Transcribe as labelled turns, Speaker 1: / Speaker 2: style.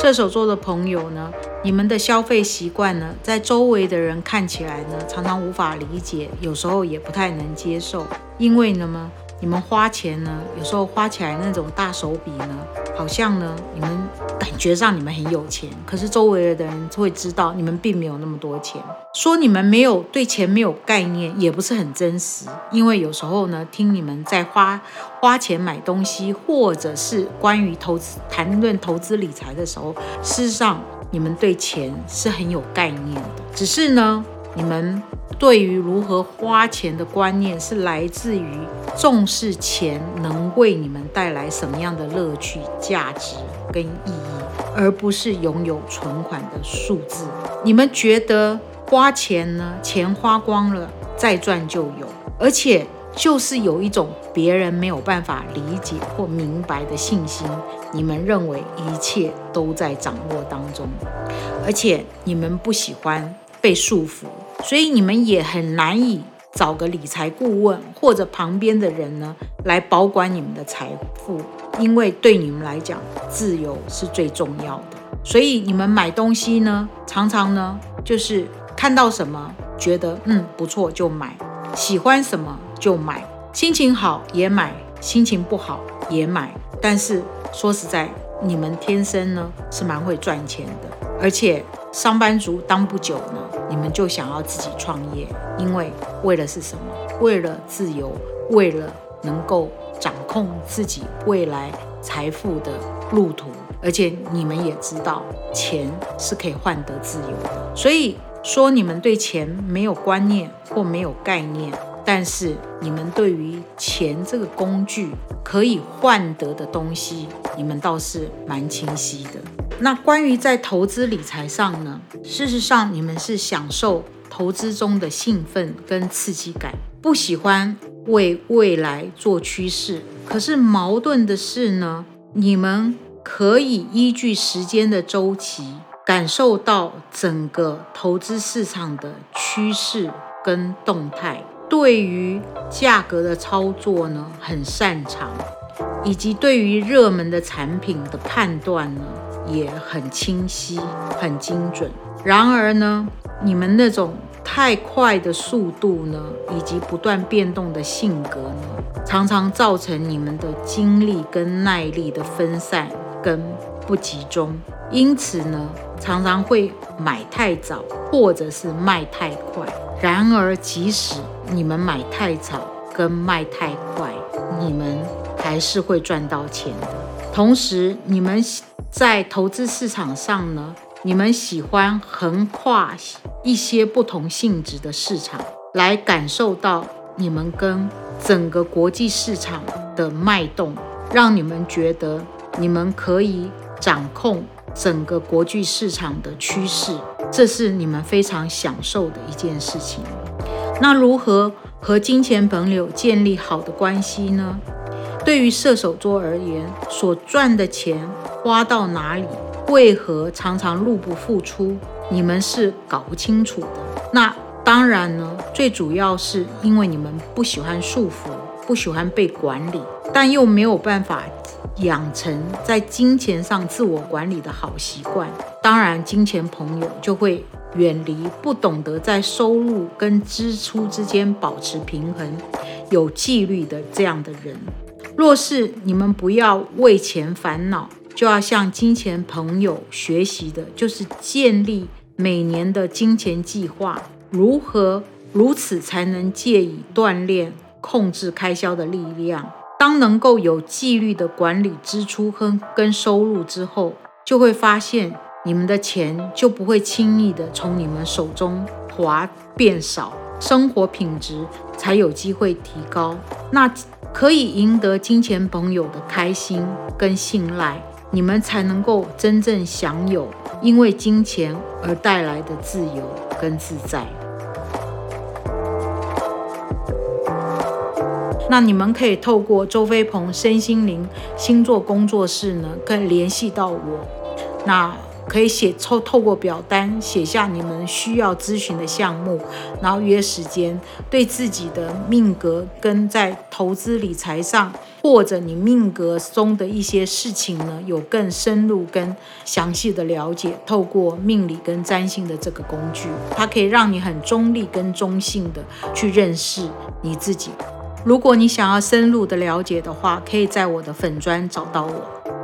Speaker 1: 射手座的朋友呢，你们的消费习惯呢，在周围的人看起来呢，常常无法理解，有时候也不太能接受，因为呢么。你们花钱呢，有时候花起来那种大手笔呢，好像呢，你们感觉上你们很有钱，可是周围的人会知道你们并没有那么多钱。说你们没有对钱没有概念，也不是很真实，因为有时候呢，听你们在花花钱买东西，或者是关于投资谈论投资理财的时候，事实上你们对钱是很有概念的，只是呢。你们对于如何花钱的观念是来自于重视钱能为你们带来什么样的乐趣、价值跟意义，而不是拥有存款的数字。你们觉得花钱呢？钱花光了再赚就有，而且就是有一种别人没有办法理解或明白的信心。你们认为一切都在掌握当中，而且你们不喜欢。被束缚，所以你们也很难以找个理财顾问或者旁边的人呢来保管你们的财富，因为对你们来讲，自由是最重要的。所以你们买东西呢，常常呢就是看到什么觉得嗯不错就买，喜欢什么就买，心情好也买，心情不好也买。但是说实在，你们天生呢是蛮会赚钱的，而且。上班族当不久呢，你们就想要自己创业，因为为了是什么？为了自由，为了能够掌控自己未来财富的路途。而且你们也知道，钱是可以换得自由的。所以说，你们对钱没有观念或没有概念。但是你们对于钱这个工具可以换得的东西，你们倒是蛮清晰的。那关于在投资理财上呢？事实上，你们是享受投资中的兴奋跟刺激感，不喜欢为未来做趋势。可是矛盾的是呢，你们可以依据时间的周期，感受到整个投资市场的趋势跟动态。对于价格的操作呢，很擅长，以及对于热门的产品的判断呢，也很清晰、很精准。然而呢，你们那种太快的速度呢，以及不断变动的性格呢，常常造成你们的精力跟耐力的分散跟不集中，因此呢，常常会买太早，或者是卖太快。然而，即使你们买太早跟卖太快，你们还是会赚到钱的。同时，你们在投资市场上呢，你们喜欢横跨一些不同性质的市场，来感受到你们跟整个国际市场的脉动，让你们觉得你们可以掌控整个国际市场的趋势。这是你们非常享受的一件事情。那如何和金钱朋友建立好的关系呢？对于射手座而言，所赚的钱花到哪里，为何常常入不敷出，你们是搞不清楚的。那当然呢，最主要是因为你们不喜欢束缚，不喜欢被管理，但又没有办法。养成在金钱上自我管理的好习惯，当然，金钱朋友就会远离不懂得在收入跟支出之间保持平衡、有纪律的这样的人。若是你们不要为钱烦恼，就要向金钱朋友学习的，就是建立每年的金钱计划，如何如此才能借以锻炼控制开销的力量。当能够有纪律的管理支出和跟收入之后，就会发现你们的钱就不会轻易的从你们手中滑变少，生活品质才有机会提高。那可以赢得金钱朋友的开心跟信赖，你们才能够真正享有因为金钱而带来的自由跟自在。那你们可以透过周飞鹏身心灵星座工作室呢，跟联系到我。那可以写透透过表单写下你们需要咨询的项目，然后约时间，对自己的命格跟在投资理财上，或者你命格中的一些事情呢，有更深入跟详细的了解。透过命理跟占星的这个工具，它可以让你很中立跟中性的去认识你自己。如果你想要深入的了解的话，可以在我的粉砖找到我。